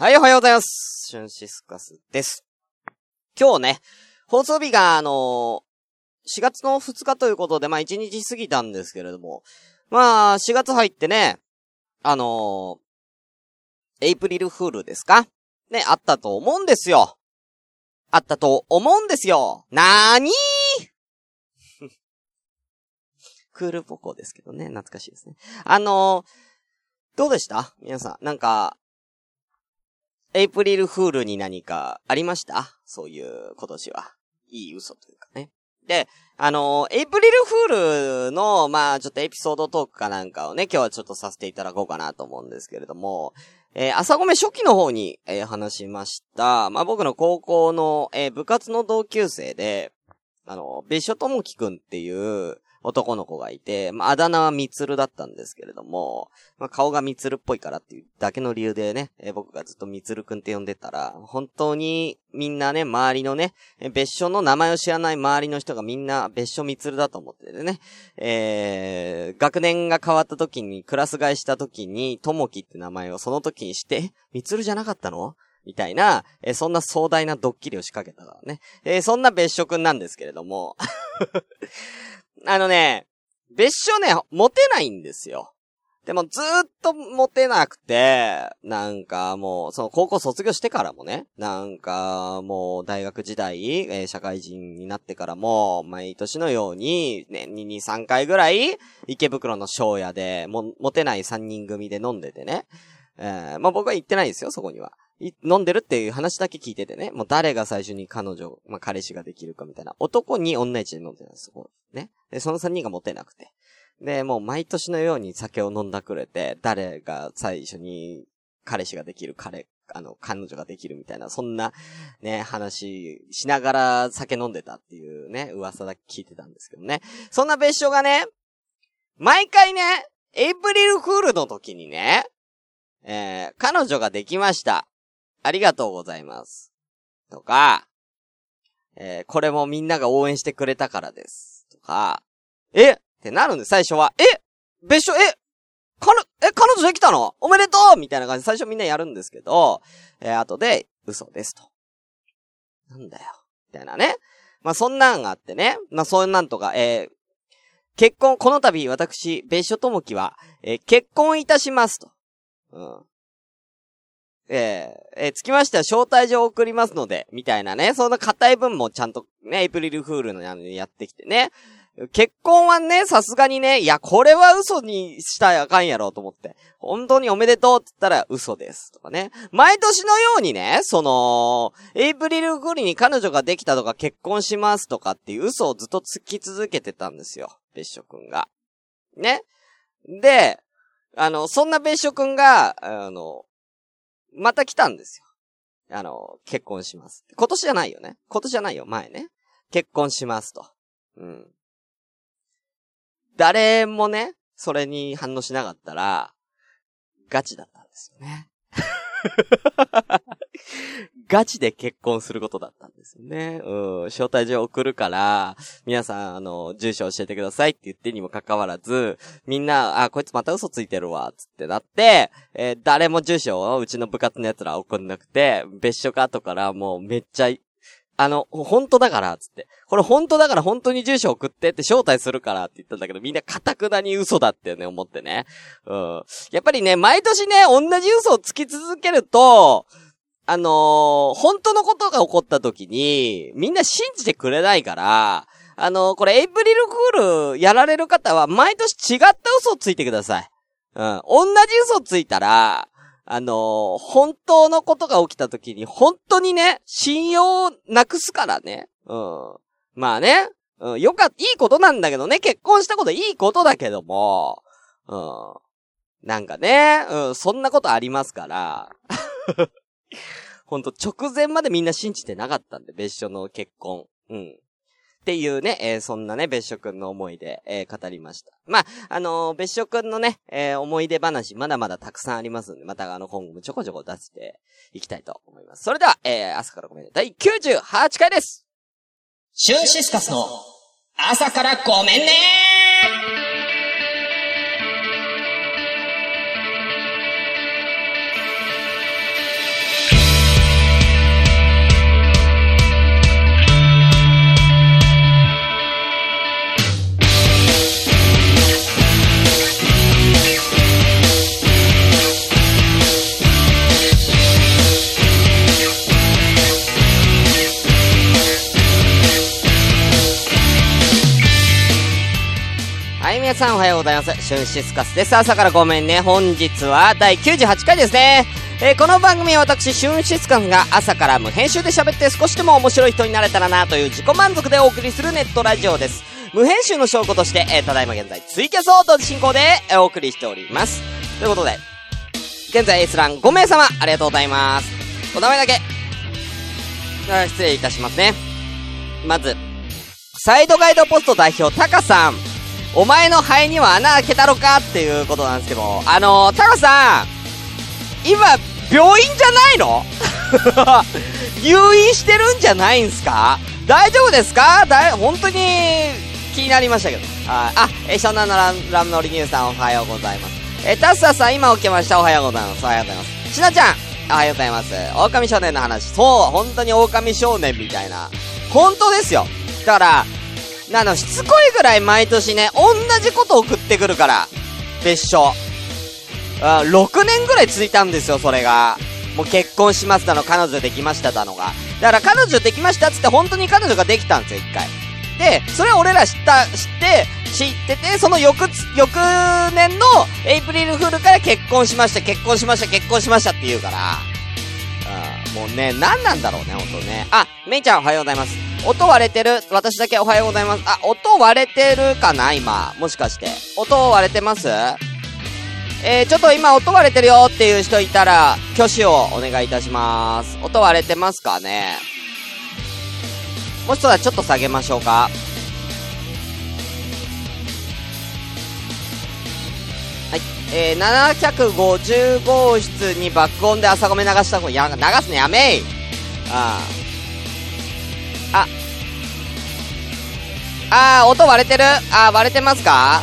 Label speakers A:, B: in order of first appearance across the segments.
A: はい、おはようございます。シュンシスカスです。今日ね、放送日が、あの4月の2日ということで、まあ1日過ぎたんですけれども、まあ、4月入ってね、あのエイプリルフールですか？ね、あったと思うんですよ。あったと思うんですよ。なーにー？クールポコですけどね、懐かしいですね。あのどうでした？皆さん。なんか、エイプリルフールに何かありました？そういう今年は。いい嘘というかね。で、あのエイプリルフールの、まあちょっとエピソードトークかなんかをね、今日はちょっとさせていただこうかなと思うんですけれども、えー朝ごめ初期の方に、えー話しました。まあ僕の高校の、えー部活の同級生で、あの、別所智樹くんっていう男の子がいて、まああだ名はみつるだったんですけれども、まあ顔がみつるっぽいからっていうだけの理由でね、えー僕がずっとみつるくんって呼んでたら、本当にみんなね、周りのね、別所の名前を知らない周りの人がみんな別所みつるだと思っててね、えー、学年が変わった時に、クラス替えした時に、ともきって名前をその時にして、みつるじゃなかったの？みたいな、えーそんな壮大なドッキリを仕掛けたからね。えーそんな別所くんなんですけれども。あのね、別所ね、モテないんですよ。でもずーっとモテなくて、なんかもう、その高校卒業してからもね、なんかもう大学時代、えー社会人になってからも、毎年のように、年に2、3回ぐらい、池袋の商屋で、も、モテない3人組で飲んでてね。えーまあ僕は行ってないですよ、そこには。飲んでるっていう話だけ聞いててね。もう誰が最初に彼女、まあ彼氏ができるかみたいな。男に女一で飲んでたんです、そこ。ね。で、その3人がモテなくて。で、もう毎年のように酒を飲んだくれて、誰が最初に彼氏ができる、彼、あの、彼女ができるみたいな、そんな、ね、話しながら酒飲んでたっていうね、噂だけ聞いてたんですけどね。そんな別所がね、毎回ね、エイプリルフールの時にね、えー、彼女ができました。ありがとうございます。とか、えー、これもみんなが応援してくれたからです。とか、えってなるんです、最初は。え別所、え彼、え、彼女できたの？おめでとうみたいな感じで最初みんなやるんですけど、えー後で、嘘ですと。なんだよ。みたいなね。まあ、そんなんがあってね。まあ、そんなんとか、えー結婚、この度、私、別所智樹は、えー結婚いたしますと。うん。えーえーつきましては招待状を送りますので、みたいなね、そんな硬い文もちゃんとね、エイプリルフールのややってきてね。結婚はね、さすがにね、いや、これは嘘にしたらあかんやろと思って。本当におめでとうって言ったら嘘です。とかね。毎年のようにね、その、エイプリルフールに彼女ができたとか結婚しますとかっていう嘘をずっとつき続けてたんですよ。別所くんが。ね。で、あの、そんな別所くんが、あの、また来たんですよ。あの、結婚します。今年じゃないよね。今年じゃないよ、前ね。結婚しますと。うん。誰もね、それに反応しなかったら、ガチだったんですよね。ガチで結婚することだったんですよね。うん。招待状送るから、皆さん、あの、住所教えてくださいって言ってにもかかわらず、みんな、あ、こいつまた嘘ついてるわ、つってなって、えー誰も住所をうちの部活の奴ら送んなくて、別所か後からもうめっちゃ、あの、本当だから、つって。これ本当だから本当に住所送ってって招待するからって言ったんだけど、みんな堅くなに嘘だってね、思ってね。うん。やっぱりね、毎年ね、同じ嘘をつき続けると、あのー本当のことが起こった時に、みんな信じてくれないから、あのーこれエイプリルフールやられる方は、毎年違った嘘をついてください。うん。同じ嘘をついたら、あのー本当のことが起きた時に、本当にね、信用をなくすからね。うん。まあね。うん、よかっいいことなんだけどね。結婚したこといいことだけども。うん。なんかね、うん、そんなことありますから。ほんと、直前までみんな信じてなかったんで、別所の結婚。うん。っていうね、えーそんなね、別所くんの思い出、えー語りました。まあ、あのー別所くんのね、え思い出話、まだまだたくさんありますんで、またあの、今後もちょこちょこ出していきたいと思います。それでは、えー朝からごめんね、第98回です
B: シュンシスカスの朝からごめんね
A: 皆さんおはようございます。シュンシスカスです。朝からごめんね。本日は第98回ですね。えー、この番組は私、シュンシスカスが朝から無編集で喋って少しでも面白い人になれたらなという自己満足でお送りするネットラジオです。無編集の証拠として、えー、ただいま現在、ツイキャスを同時進行で、お送りしております。ということで、現在 S ラン5名様、ありがとうございます。お名前だけ、失礼いたしますね。まず、サイドガイドポスト代表、タカさん。お前の肺には穴開けたろかっていうことなんですけど、あのー、タカさん、今、病院じゃないの？入院してるんじゃないんすか？大丈夫ですか？だい、本当に気になりましたけど。あ、あ、えショナのラ、ラムノリニューさんおはようございます。えタッサさん今起きました。おはようございます。おはようございます。しなちゃん、おはようございます。狼少年の話。そう、本当に狼少年みたいな。本当ですよ。だから、あの、しつこいぐらい毎年ね、同じこと送ってくるから。別所。あ6年ぐらい続いたんですよ、それが。もう結婚しますだの、彼女できましただのが。だから彼女できましたっつって本当に彼女ができたんですよ、一回。で、それを俺ら知った、知って、知ってて、その翌、翌年のエイプリルフールから結婚しました、結婚しました、結婚しましたって言うから。うん、もうね、何なんだろうね、ほんとね。あ、メイちゃんおはようございます。音割れてる私だけおはようございます。あ、音割れてるかな今？もしかして。音割れてます？えー、ちょっと今音割れてるよっていう人いたら、挙手をお願いいたします。音割れてますかね？もしそうだちょっと下げましょうか。はい。えー、750号室に爆音で朝ごめ流した方や、流すのやめいああ。ああ、音割れてる？あ割れてますか？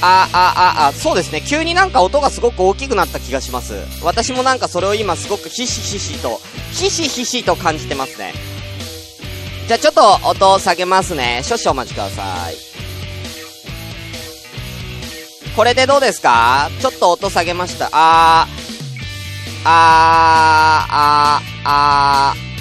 A: あ、あ、あ、あ、そうですね。急になんか音がすごく大きくなった気がします。私もなんかそれを今すごくひしひしと、ひしひしと感じてますね。じゃあちょっと音を下げますね。少々お待ちください。これでどうですか？ちょっと音下げました。あー、あー、あー、あー。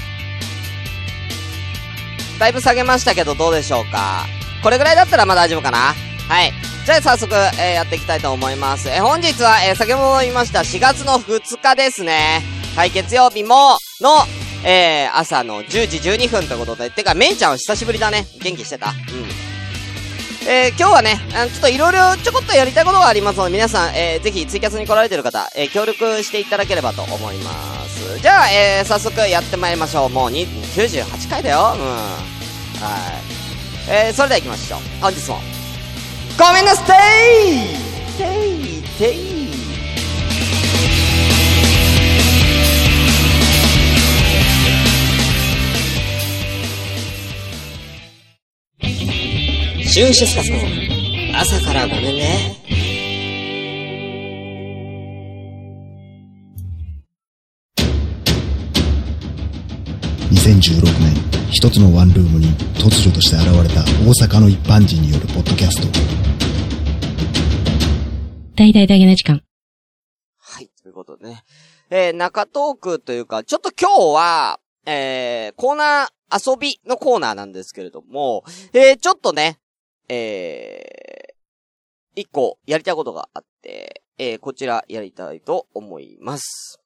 A: だいぶ下げましたけどどうでしょうか？これぐらいだったらまあ大丈夫かな？はい。じゃあ早速、えー、やっていきたいと思います。えー、本日は、えー、先ほど言いました4月の2日ですね。はい、月曜日も、の、えー、朝の10時12分ということで、てか、めいちゃんは久しぶりだね。元気してた？うん。えー、今日はね、あの、ちょっといろいろちょこっとやりたいことがありますので、皆さん、えー、ぜひツイキャスに来られてる方、えー、協力していただければと思います。じゃあ、えー、早速やってまいりましょう。もう、98回だよ。うん。はい。えー、それでは行きましょう。本日も。ごめんなさいていてい
B: シュンシスカスの朝からごめんね。
C: 2016年、一つのワンルームに突如として現れた大阪の一般人によるポッドキャスト。
D: 大々大げな時間。
A: はい、ということでね。えー、中トークというか、ちょっと今日は、えー、コーナー、遊びのコーナーなんですけれども、えー、ちょっとね、えー、一個やりたいことがあって、えー、こちらやりたいと思います。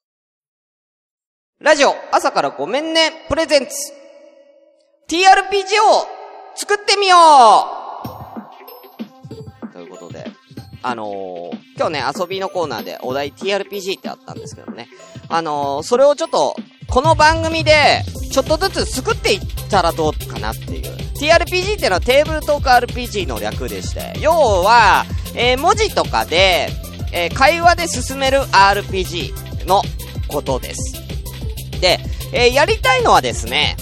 A: ラジオ、朝からごめんね、プレゼンツ。TRPG を作ってみようということで、あのー、今日ね、遊びのコーナーでお題 TRPG ってあったんですけどね。あのー、それをちょっと、この番組で、ちょっとずつ作っていったらどうかなっていう。TRPG っていうのはテーブルトーク RPG の略でして、要は、えー、文字とかで、えー、会話で進める RPG のことです。で、えー、やりたいのはですね、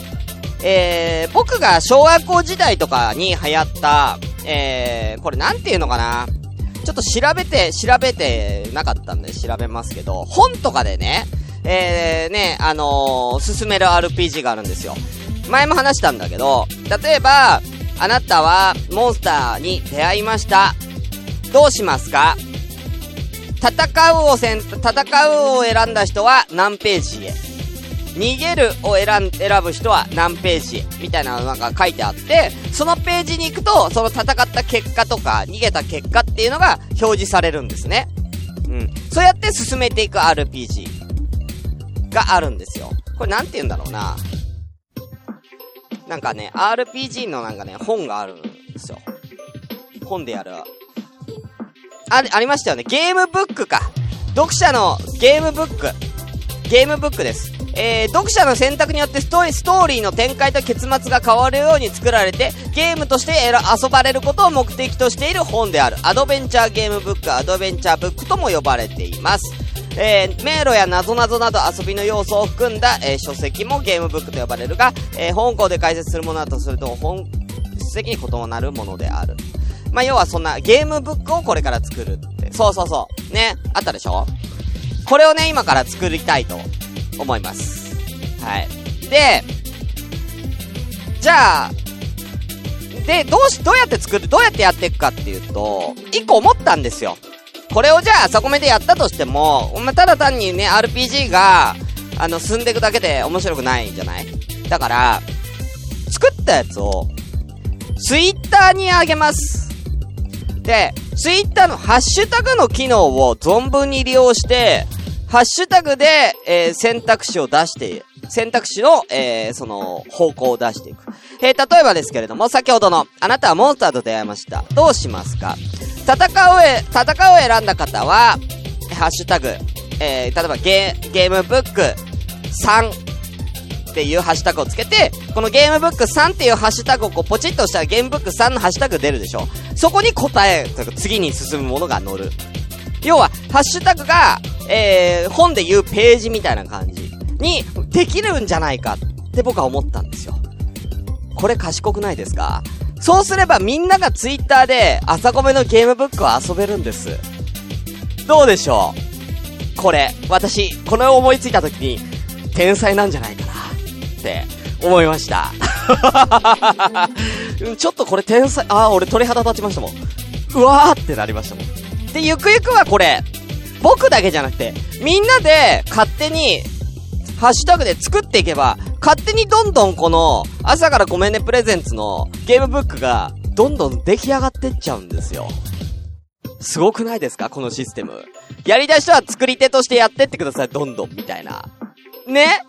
A: えー、僕が小学校時代とかに流行った、えー、これなんていうのかなちょっと調べて、調べてなかったんで調べますけど、本とかでね、えー、ね、あのー、進める RPG があるんですよ。前も話したんだけど、例えば、あなたはモンスターに出会いました。どうしますか？戦うを、戦うを選んだ人は何ページへ？逃げるを選ん、選ぶ人は何ページみたいなのなんか書いてあって、そのページに行くと、その戦った結果とか、逃げた結果っていうのが表示されるんですね。うん。そうやって進めていく RPG があるんですよ。これなんて言うんだろうな。なんかね、RPG のなんかね、本があるんですよ。本でやる。あ、ありましたよね。ゲームブックか。読者のゲームブック。ゲームブックです。えー、読者の選択によってストーリー、ストーリーの展開と結末が変わるように作られて、ゲームとして遊ばれることを目的としている本である。アドベンチャーゲームブック、アドベンチャーブックとも呼ばれています。えー、迷路や謎々など遊びの要素を含んだ、えー、書籍もゲームブックと呼ばれるが、えー、本項で解説するものだとすると、本書籍に異なるものである。まあ、要はそんなゲームブックをこれから作るって。そうそうそう。ね。あったでしょ？これをね、今から作りたいと思います。はい。で、じゃあ、で、どうし、どうやって作る、どうやってやっていくかっていうと、一個思ったんですよ。これをじゃあ、朝コメでやったとしても、まあ、ただ単にね、RPG が、あの、進んでいくだけで面白くないんじゃない？だから、作ったやつを、ツイッターにあげます。で、ツイッターのハッシュタグの機能を存分に利用して、ハッシュタグで、えー選択肢を出して、選択肢の、えーその、方向を出していく。えー例えばですけれども、先ほどの、あなたはモンスターと出会いました。どうしますか？戦うえ、戦うを選んだ方は、ハッシュタグ、えー例えばゲ、ゲームブック3っていうハッシュタグをつけて、このゲームブック3っていうハッシュタグをこうポチッとしたらゲームブック3のハッシュタグ出るでしょそこに答え、次に進むものが載る。要は、ハッシュタグが、えー、本で言うページみたいな感じにできるんじゃないかって僕は思ったんですよ。これ賢くないですか？そうすればみんながツイッターで朝ごめのゲームブックを遊べるんです。どうでしょう？これ、私、これを思いついた時に、天才なんじゃないかなって思いました。ちょっとこれ天才、あ、俺鳥肌立ちましたもん。うわーってなりましたもん。で、ゆくゆくはこれ、僕だけじゃなくて、みんなで勝手に、ハッシュタグで作っていけば、勝手にどんどんこの、朝からごめんねプレゼンツのゲームブックが、どんどん出来上がってっちゃうんですよ。すごくないですか？このシステム。やりたい人は作り手としてやってってください、どんどん、みたいな。ね？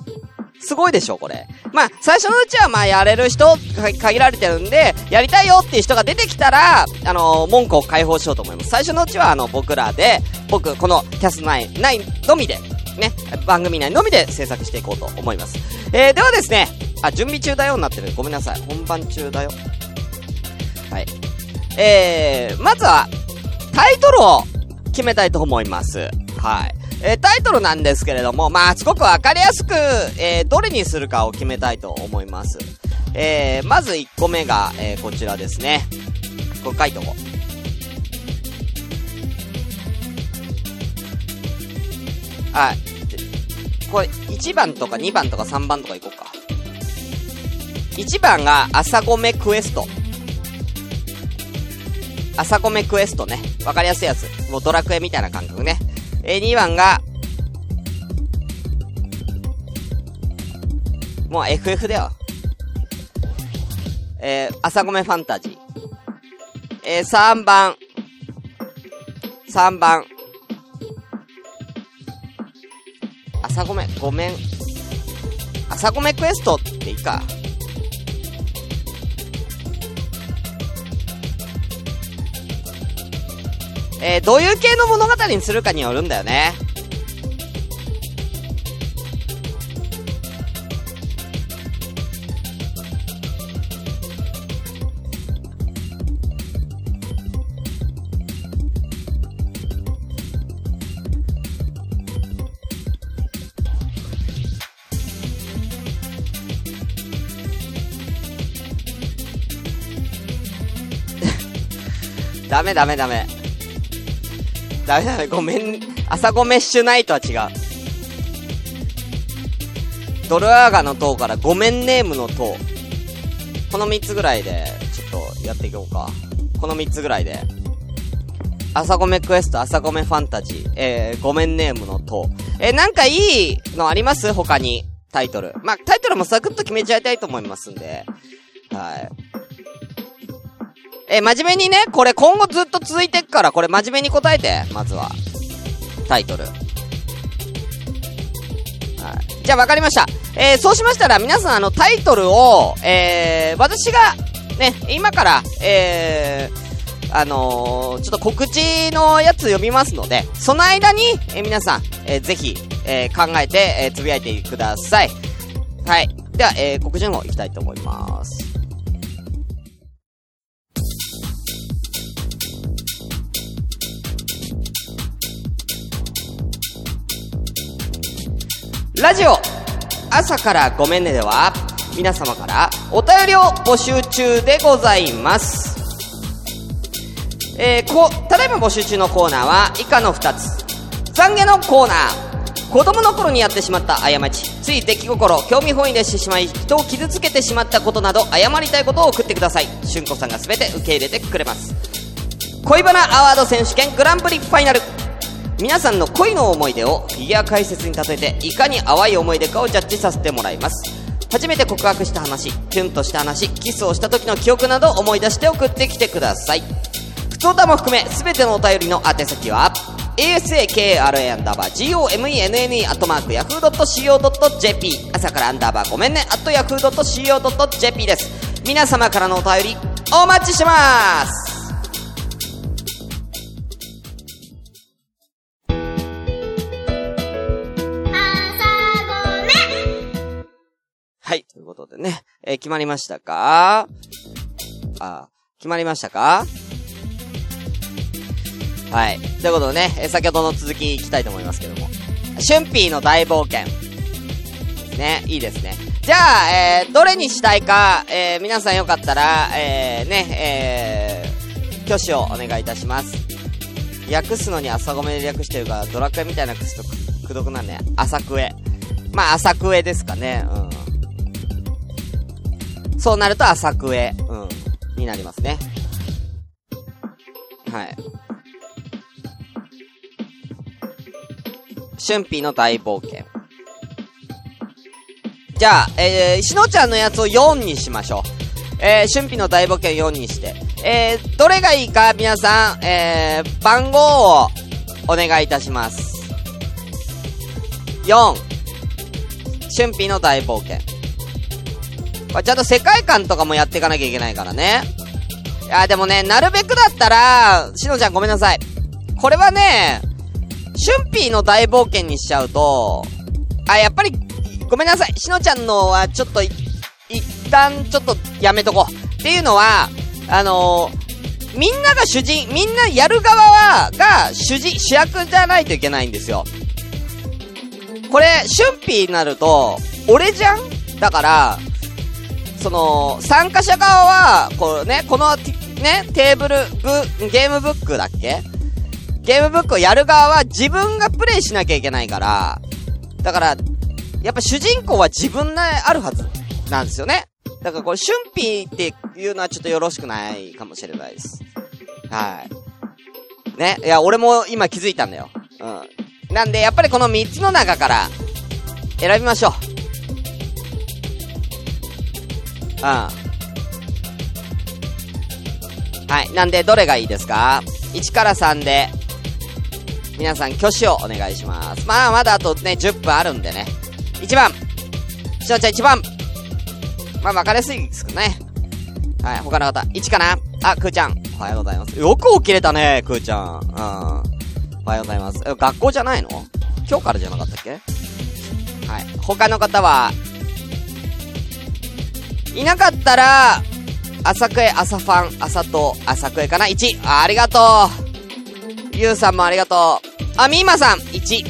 A: すごいでしょ、これ。まあ、最初のうちは、まあ、やれる人、限られてるんで、やりたいよっていう人が出てきたら、あの門戸を開放しようと思います。最初のうちは、あの、僕らで、僕、この、キャスナイン、ナインのみで、ね、番組内のみで制作していこうと思います。えー、ではですね、あ、準備中だよになってる。ごめんなさい。本番中だよ。はい。えー、まずは、タイトルを決めたいと思います。はい。えータイトルなんですけれども、まあ、すごくわかりやすく、えーどれにするかを決めたいと思います。えー、まず1個目が、えーこちらですね。これ書いとこう。はい。これ、1番とか2番とか3番とかいこうか。1番が、朝ごめクエスト。朝ごめクエストね。わかりやすいやつ。もうドラクエみたいな感覚ね。えー、2番が、もう FF だよ。えー、朝ごめファンタジー。えー、3番。3番。朝ごめ、ごめん。朝ごめクエストっていいか。えー、どういう系の物語にするかによるんだよね。ダメダメダメ。ダメダメ、ごめん。朝ごメッシュナイトは違う。ドルアーガの塔からごめんネームの塔。この3つぐらいで、ちょっとやっていこうか。この3つぐらいで。朝ごめクエスト、朝ごめファンタジー、えー、ごめんネームの塔。えー、なんかいいのあります？他に。タイトル。まあ、タイトルもサクッと決めちゃいたいと思いますんで。はい。え、真面目にね、これ今後ずっと続いてっから、これ真面目に答えて、まずは。タイトル。はい。じゃあ分かりました。えー、そうしましたら皆さんあのタイトルを、えー、私が、ね、今から、えー、あのー、ちょっと告知のやつ読みますので、その間に、えー、皆さん、えー、ぜひ、えー、考えて、えー、つぶやいてください。はい。では、えー、告知の方行きたいと思います。ラジオ。朝からごめんねでは皆様からお便りを募集中でございます。えー、こ、ただいま募集中のコーナーは以下の2つ。懺悔のコーナー。子供の頃にやってしまった過ちつい出来心興味本位でしてしまい人を傷つけてしまったことなど謝りたいことを送ってください。しゅんこさんが全て受け入れてくれます。恋バナアワード選手権グランプリファイナル。皆さんの恋の思い出をフィギュア解説に例えていかに淡い思い出かをジャッジさせてもらいます。初めて告白した話キュンとした話キスをした時の記憶など思い出して送ってきてください。普通歌も含め全てのお便りの宛先は asakra アンダーバー gomenne アットマーク yahoo.co.jp 朝からアンダーバーごめんねアット yahoo.co.jp です。皆様からのお便りお待ちしてますね、えー、決まりましたか？あ、決まりましたか？はい。ということでね、えー、先ほどの続きいきたいと思いますけども。春ピーの大冒険。ね、いいですね。じゃあ、えー、どれにしたいか、えー、皆さんよかったら、えー、ね、えー、挙手をお願いいたします。訳すのに朝ごめで略してるから、ドラクエみたいなくすとくどくなんね。朝クエ。まあ、朝クエですかね。うん。そうなると浅くえ、うん、になりますね。はい。春辟の大冒険。じゃあ、えー、しのちゃんのやつを4にしましょう。えー、春辟の大冒険4にして。えー、どれがいいか、皆さん、えー、番号をお願いいたします。4、春辟の大冒険。まあ、ちゃんと世界観とかもやっていかなきゃいけないからね。いや、でもね、なるべくだったら、しのちゃんごめんなさい。これはね、春ピーの大冒険にしちゃうと、あ、やっぱり、ごめんなさい。しのちゃんのはちょっと、一旦ちょっとやめとこう。っていうのは、あのー、みんなが主人、みんなやる側は、が主人、主役じゃないといけないんですよ。これ、春ピーになると、俺じゃん？だから、その、参加者側は、こうね、この、ね、テーブル、ブ、ゲームブックだっけ？ゲームブックをやる側は自分がプレイしなきゃいけないから、だから、やっぱ主人公は自分であるはずなんですよね。だからこれ、春辟っていうのはちょっとよろしくないかもしれないです。はい。ね。いや、俺も今気づいたんだよ。うん。なんで、やっぱりこの3つの中から、選びましょう。うん。はい。なんで、どれがいいですか ?1 から3で、皆さん挙手をお願いします。まあ、まだあとね、10分あるんでね。1番。しのちゃん1番。まあ、わかりやすいですけどね。はい、他の方。1かなあ、くーちゃん。おはようございます。よく起きれたね、くーちゃん。うん。おはようございます。学校じゃないの？今日からじゃなかったっけ？はい。他の方は、いなかったら、朝クエ、朝ファン、朝と、朝クエかな ?1。あ、りがとう。ゆうさんもありがとう。あ、みーまさん、1。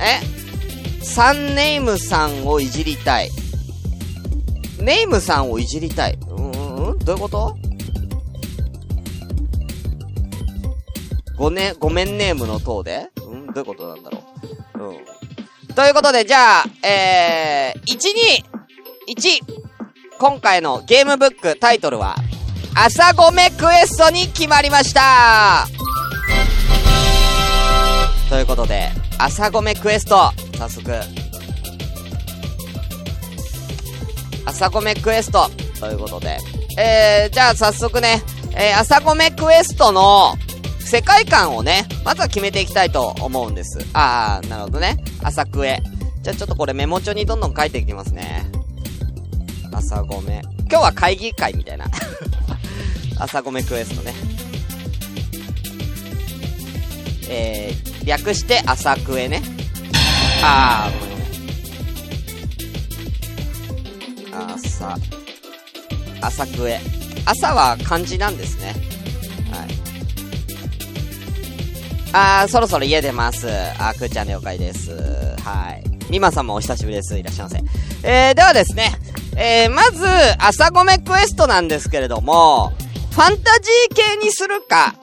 A: え？サンネームさんをいじりたい。ネームさんをいじりたい。うん、うん、どういうこと？ごね、ごめんネームの塔で？うんどういうことなんだろう？うん。ということで、じゃあ、えー、1、2、1、今回のゲームブックタイトルは、朝ごめクエストに決まりましたということで、朝ごめクエスト、早速。朝ごめクエスト、ということで。えー、じゃあ早速ね、えー、朝ごめクエストの世界観をね、まずは決めていきたいと思うんです。あー、なるほどね。朝クエ。じゃあちょっとこれメモ帳にどんどん書いていきますね。朝ごめ。今日は会議会みたいな。朝ごめクエストね。えー、略して朝クエね。あー、ごめんごめん。朝、朝クエ。朝は漢字なんですね。あー、そろそろ家出ます。あー、くーちゃん了解です。はい。みまさんもお久しぶりです。いらっしゃいませ。えー、ではですね、えー、まず、朝ごめクエストなんですけれども、ファンタジー系にするか、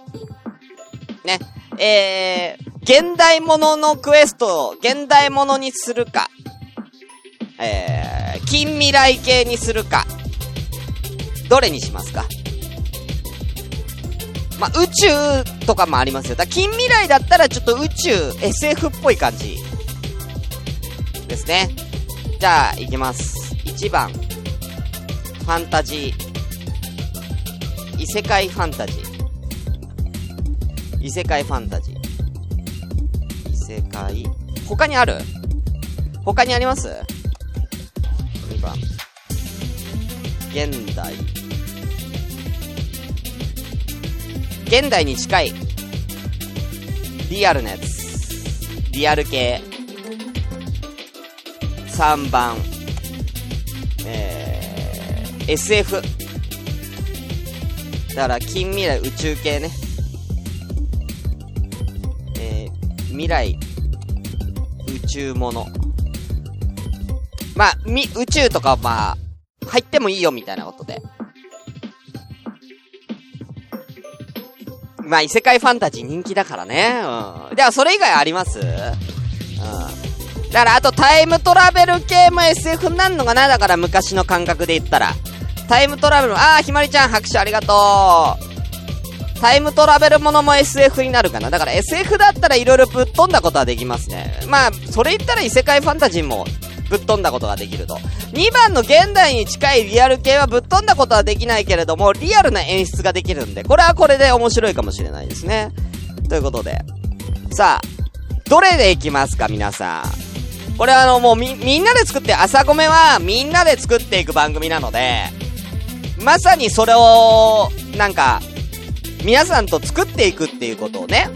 A: ね、えー、現代物のクエストを現代物にするか、えー、近未来系にするか、どれにしますか？まあ、宇宙とかもありますよ。だ近未来だったらちょっと宇宙、SF っぽい感じ。ですね。じゃあ、いきます。1番。ファンタジー。異世界ファンタジー。異世界ファンタジー。異世界。他にある？他にあります ?2 番。現代。現代に近い。リアルなやつ。リアル系。3番。えー、SF。だから近未来宇宙系ね。えー、未来、宇宙もの。まあ、み、宇宙とかまあ、入ってもいいよみたいなことで。まあ、異世界ファンタジー人気だからね。うん。では、それ以外あります？うん。だから、あとタイムトラベル系も SF になるのかな？だから昔の感覚で言ったら。タイムトラベル、あー、ひまりちゃん拍手ありがとう。タイムトラベルものも SF になるかな？だから SF だったら色々ぶっ飛んだことはできますね。まあ、それ言ったら異世界ファンタジーもぶっ飛んだことができると。2番の現代に近いリアル系はぶっ飛んだことはできないけれども、リアルな演出ができるんで、これはこれで面白いかもしれないですね。ということで。さあ、どれでいきますか、皆さん。これはあの、もうみ、みんなで作って、朝米はみんなで作っていく番組なので、まさにそれを、なんか、皆さんと作っていくっていうことをね、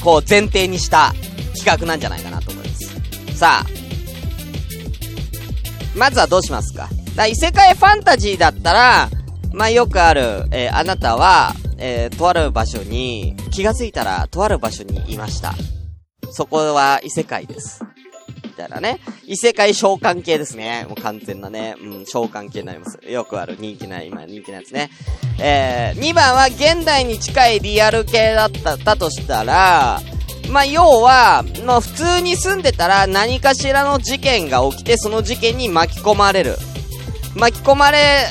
A: こう前提にした企画なんじゃないかな。さあ、まずはどうしますか？だ異世界ファンタジーだったら、まあ、よくある、えー、あなたは、えー、とある場所に、気がついたら、とある場所にいました。そこは異世界です。みたいなね。異世界召喚系ですね。もう完全なね、うん、召喚系になります。よくある人気な、今人気なやつね。えー、2番は現代に近いリアル系だった、だとしたら、まあ、要は、まあ、普通に住んでたら何かしらの事件が起きて、その事件に巻き込まれる。巻き込まれ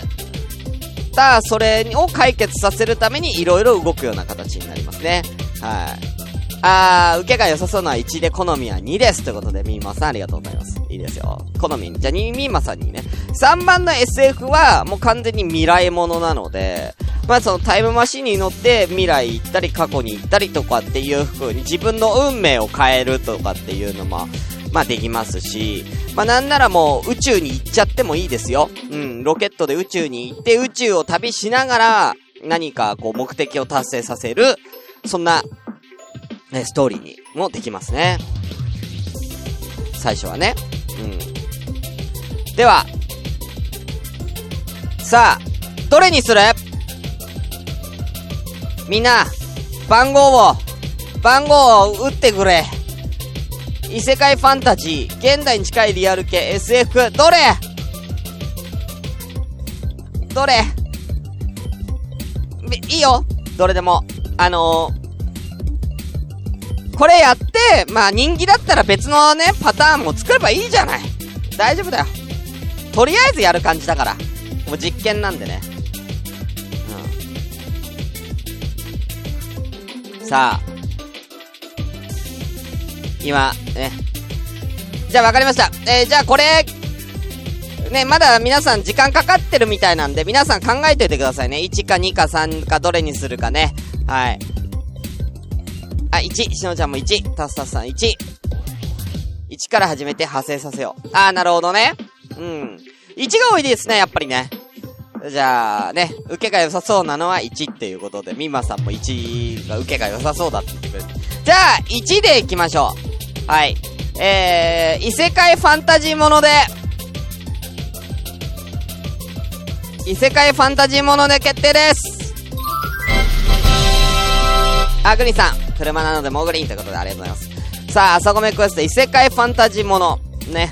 A: た、それを解決させるために色々動くような形になりますね。はい。あー、受けが良さそうな1で好みは2です。ということで、ミーマさんありがとうございます。いいですよ。好み。じゃあ、ミーマさんにね。3番の SF は、もう完全に未来ものなので、まあそのタイムマシンに乗って未来行ったり過去に行ったりとかっていう風に自分の運命を変えるとかっていうのも、まあできますし、まあなんならもう宇宙に行っちゃってもいいですよ。うん、ロケットで宇宙に行って宇宙を旅しながら何かこう目的を達成させる、そんな、ね、ストーリーにもできますね。最初はね。うん。では、さあ、どれにする？みんな、番号を、番号を打ってくれ。異世界ファンタジー、現代に近いリアル系、SF、どれ？どれ？いいよどれでも。あのー、これやって、まあ人気だったら別のね、パターンも作ればいいじゃない。大丈夫だよ。とりあえずやる感じだから。もう実験なんでね。さあ、今、ね。じゃあわかりました。えー、じゃあこれ、ね、まだ皆さん時間かかってるみたいなんで、皆さん考えておいてくださいね。1か2か3かどれにするかね。はい。あ、1、しのちゃんも1、タスタスさん1。1から始めて派生させよう。あー、なるほどね。うん。1が多いですね、やっぱりね。じゃあ、ね、受けが良さそうなのは1っていうことで、ミマさんも1が受けが良さそうだって言ってくれる。じゃあ、1で行きましょう。はい。えー、異世界ファンタジーもので、異世界ファンタジーもので決定ですあ、グリーンさん。車なのでモグリーンということでありがとうございます。さあ、朝ごめクエスト異世界ファンタジーもの。ね。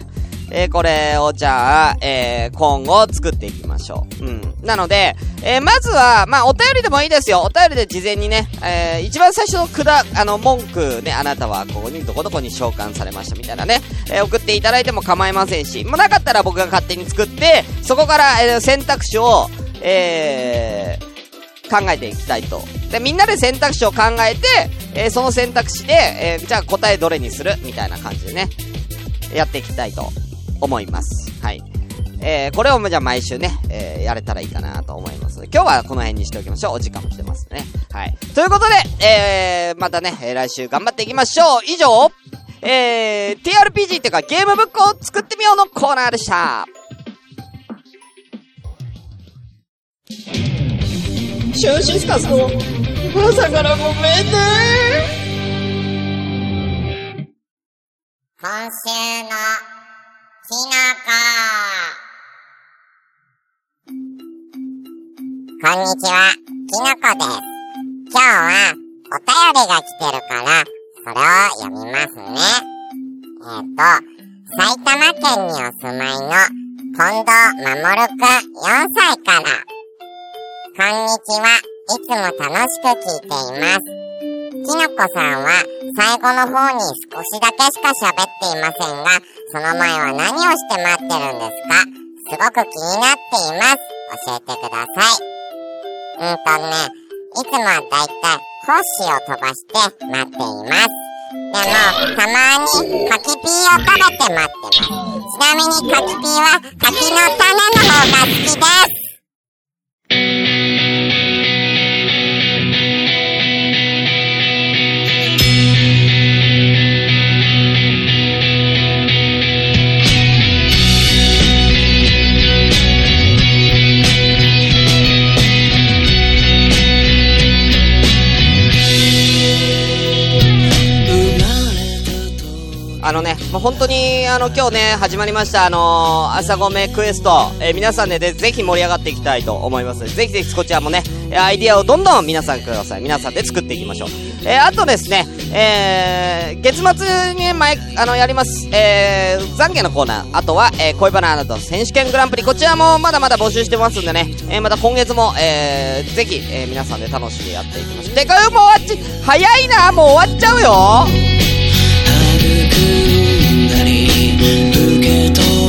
A: えー、これをじゃあ、えー、今後作っていきましょう。うん。なので、えー、まずは、まあ、お便りでもいいですよ。お便りで事前にね、えー、一番最初のくだ、あの、文句ね、あなたはここにどこどこに召喚されましたみたいなね、えー、送っていただいても構いませんし、もうなかったら僕が勝手に作って、そこから、えー、選択肢を、えー、考えていきたいと。で、みんなで選択肢を考えて、えー、その選択肢で、えー、じゃあ答えどれにするみたいな感じでね、やっていきたいと思います。はい。えー、これをじゃあ毎週ね、えー、やれたらいいかなと思います今日はこの辺にしておきましょう。お時間も来てますね。はい。ということで、えー、またね、えー、来週頑張っていきましょう。以上、えー、TRPG っていうかゲームブックを作ってみようのコーナーでした。
B: シュスカスの朝からごめんね
E: 今週のこ。こんにちは、きのこです。今日はお便りが来てるから、それを読みますね。えっ、ー、と、埼玉県にお住まいの近藤守くん4歳から。こんにちは、いつも楽しく聞いています。きのこさんは最後の方に少しだけしか喋っていませんが、その前は何をして待ってるんですか？すごく気になっています。教えてください。うんとね、いつもはだいたい星を飛ばして待っています。でも、たまに柿ピーを食べて待ってます。ちなみに柿ピーは柿の種の方が好きです。
A: あのね、もう本当に、あの、今日ね、始まりました、あのー、朝ごめクエスト、えー、皆さんで、ね、ぜひ盛り上がっていきたいと思います。ぜひぜひこちらもね、アイディアをどんどん皆さんください。皆さんで作っていきましょう。えー、あとですね、えー、月末に前、あの、やります、えー、懺悔のコーナー、あとは、えー、恋バナなど選手権グランプリ、こちらもまだまだ募集してますんでね、えー、また今月も、えー、ぜひ、えー、皆さんで楽しくやっていきましょう。てか、もう終わっち、早いな、もう終わっちゃうよんなに受け取る。